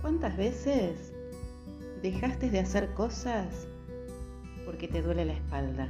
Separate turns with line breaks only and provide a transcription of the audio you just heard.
¿Cuántas veces dejaste de hacer cosas porque te duele la espalda?